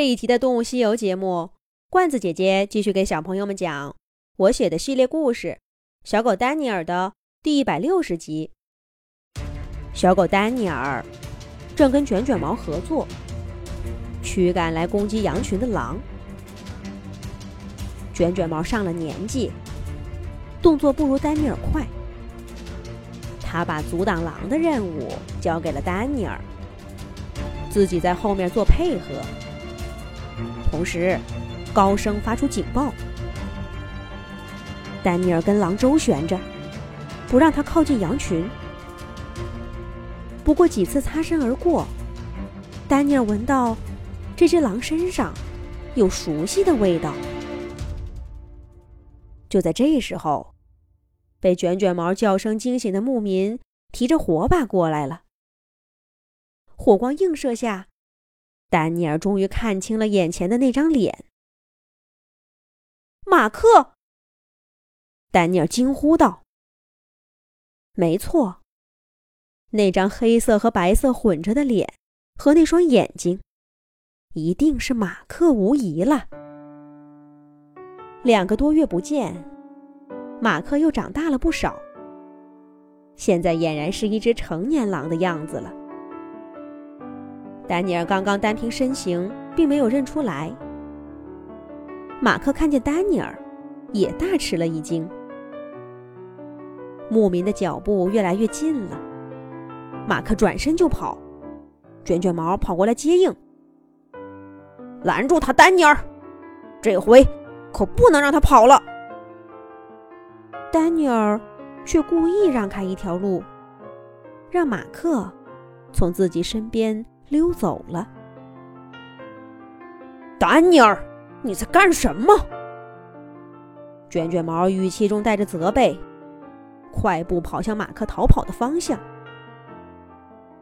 这一集的《动物西游》节目，罐子姐姐继续给小朋友们讲我写的系列故事《小狗丹尼尔》的第一百六十集。小狗丹尼尔正跟卷卷毛合作，驱赶来攻击羊群的狼。卷卷毛上了年纪，动作不如丹尼尔快，他把阻挡狼的任务交给了丹尼尔，自己在后面做配合。同时，高声发出警报。丹尼尔跟狼周旋着，不让他靠近羊群。不过几次擦身而过，丹尼尔闻到这只狼身上有熟悉的味道。就在这时候，被卷卷毛叫声惊醒的牧民提着火把过来了。火光映射下。丹尼尔终于看清了眼前的那张脸，马克。丹尼尔惊呼道：“没错，那张黑色和白色混着的脸和那双眼睛，一定是马克无疑了。两个多月不见，马克又长大了不少，现在俨然是一只成年狼的样子了。”丹尼尔刚刚单凭身形并没有认出来，马克看见丹尼尔，也大吃了一惊。牧民的脚步越来越近了，马克转身就跑，卷卷毛跑过来接应，拦住他，丹尼尔，这回可不能让他跑了。丹尼尔却故意让开一条路，让马克从自己身边。溜走了，丹尼尔，你在干什么？卷卷毛语气中带着责备，快步跑向马克逃跑的方向。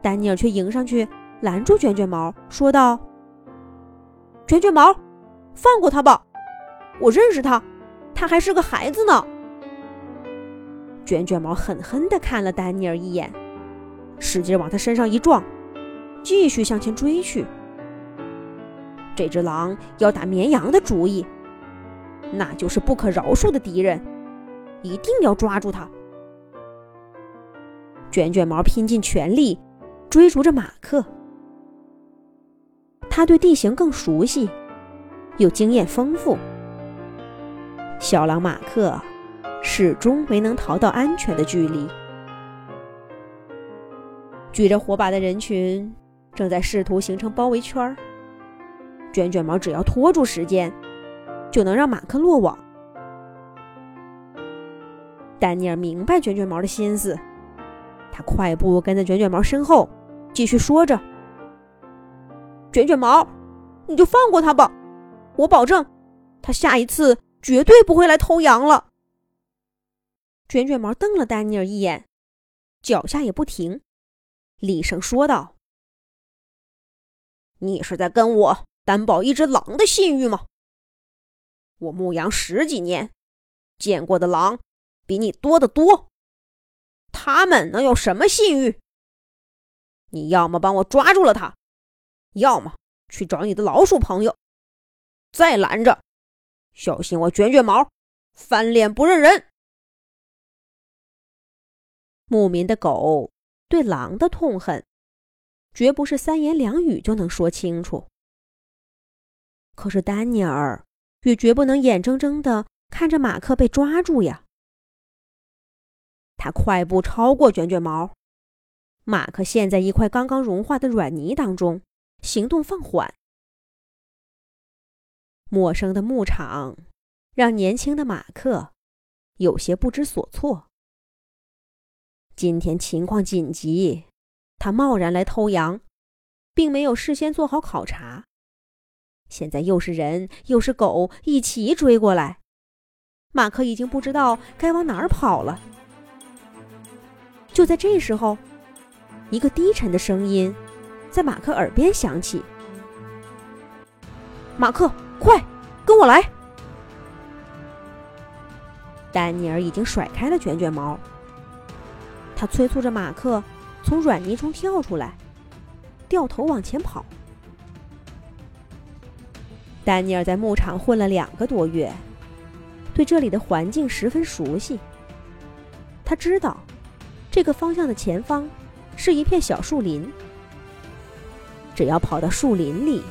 丹尼尔却迎上去拦住卷卷毛，说道：“卷卷毛，放过他吧，我认识他，他还是个孩子呢。”卷卷毛狠狠地看了丹尼尔一眼，使劲往他身上一撞。继续向前追去。这只狼要打绵羊的主意，那就是不可饶恕的敌人，一定要抓住它。卷卷毛拼尽全力追逐着马克，他对地形更熟悉，又经验丰富。小狼马克始终没能逃到安全的距离。举着火把的人群。正在试图形成包围圈，卷卷毛只要拖住时间，就能让马克落网。丹尼尔明白卷卷毛的心思，他快步跟在卷卷毛身后，继续说着：“卷卷毛，你就放过他吧，我保证，他下一次绝对不会来偷羊了。”卷卷毛瞪了丹尼尔一眼，脚下也不停，厉声说道。你是在跟我担保一只狼的信誉吗？我牧羊十几年，见过的狼比你多得多，他们能有什么信誉？你要么帮我抓住了他，要么去找你的老鼠朋友，再拦着，小心我卷卷毛翻脸不认人。牧民的狗对狼的痛恨。绝不是三言两语就能说清楚。可是丹尼尔也绝不能眼睁睁的看着马克被抓住呀！他快步超过卷卷毛，马克陷在一块刚刚融化的软泥当中，行动放缓。陌生的牧场让年轻的马克有些不知所措。今天情况紧急。他贸然来偷羊，并没有事先做好考察。现在又是人又是狗一起追过来，马克已经不知道该往哪儿跑了。就在这时候，一个低沉的声音在马克耳边响起：“马克，快跟我来！”丹尼尔已经甩开了卷卷毛，他催促着马克。从软泥中跳出来，掉头往前跑。丹尼尔在牧场混了两个多月，对这里的环境十分熟悉。他知道，这个方向的前方是一片小树林。只要跑到树林里，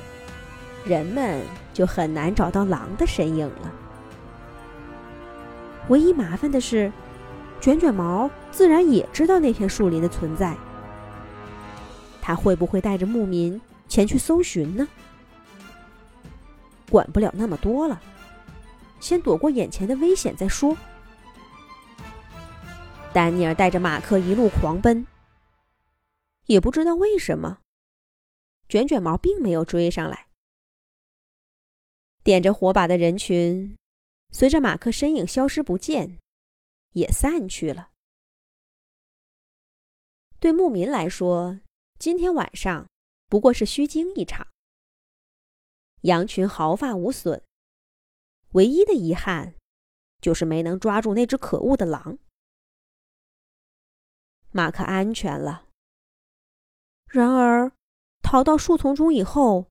人们就很难找到狼的身影了。唯一麻烦的是，卷卷毛自然也知道那片树林的存在。他会不会带着牧民前去搜寻呢？管不了那么多了，先躲过眼前的危险再说。丹尼尔带着马克一路狂奔，也不知道为什么，卷卷毛并没有追上来。点着火把的人群，随着马克身影消失不见，也散去了。对牧民来说，今天晚上不过是虚惊一场，羊群毫发无损，唯一的遗憾就是没能抓住那只可恶的狼。马克安全了，然而逃到树丛中以后，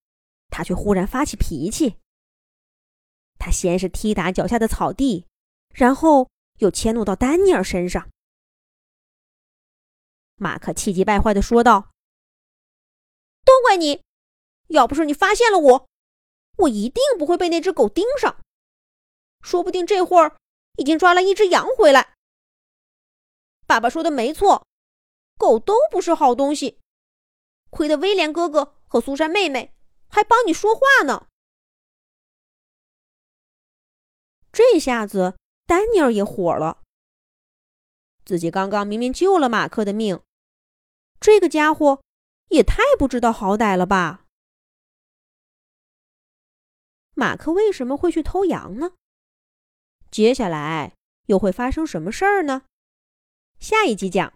他却忽然发起脾气。他先是踢打脚下的草地，然后又迁怒到丹尼尔身上。马克气急败坏的说道。都怪你！要不是你发现了我，我一定不会被那只狗盯上。说不定这会儿已经抓了一只羊回来。爸爸说的没错，狗都不是好东西。亏得威廉哥哥和苏珊妹妹还帮你说话呢。这下子丹尼尔也火了。自己刚刚明明救了马克的命，这个家伙。也太不知道好歹了吧！马克为什么会去偷羊呢？接下来又会发生什么事儿呢？下一集讲。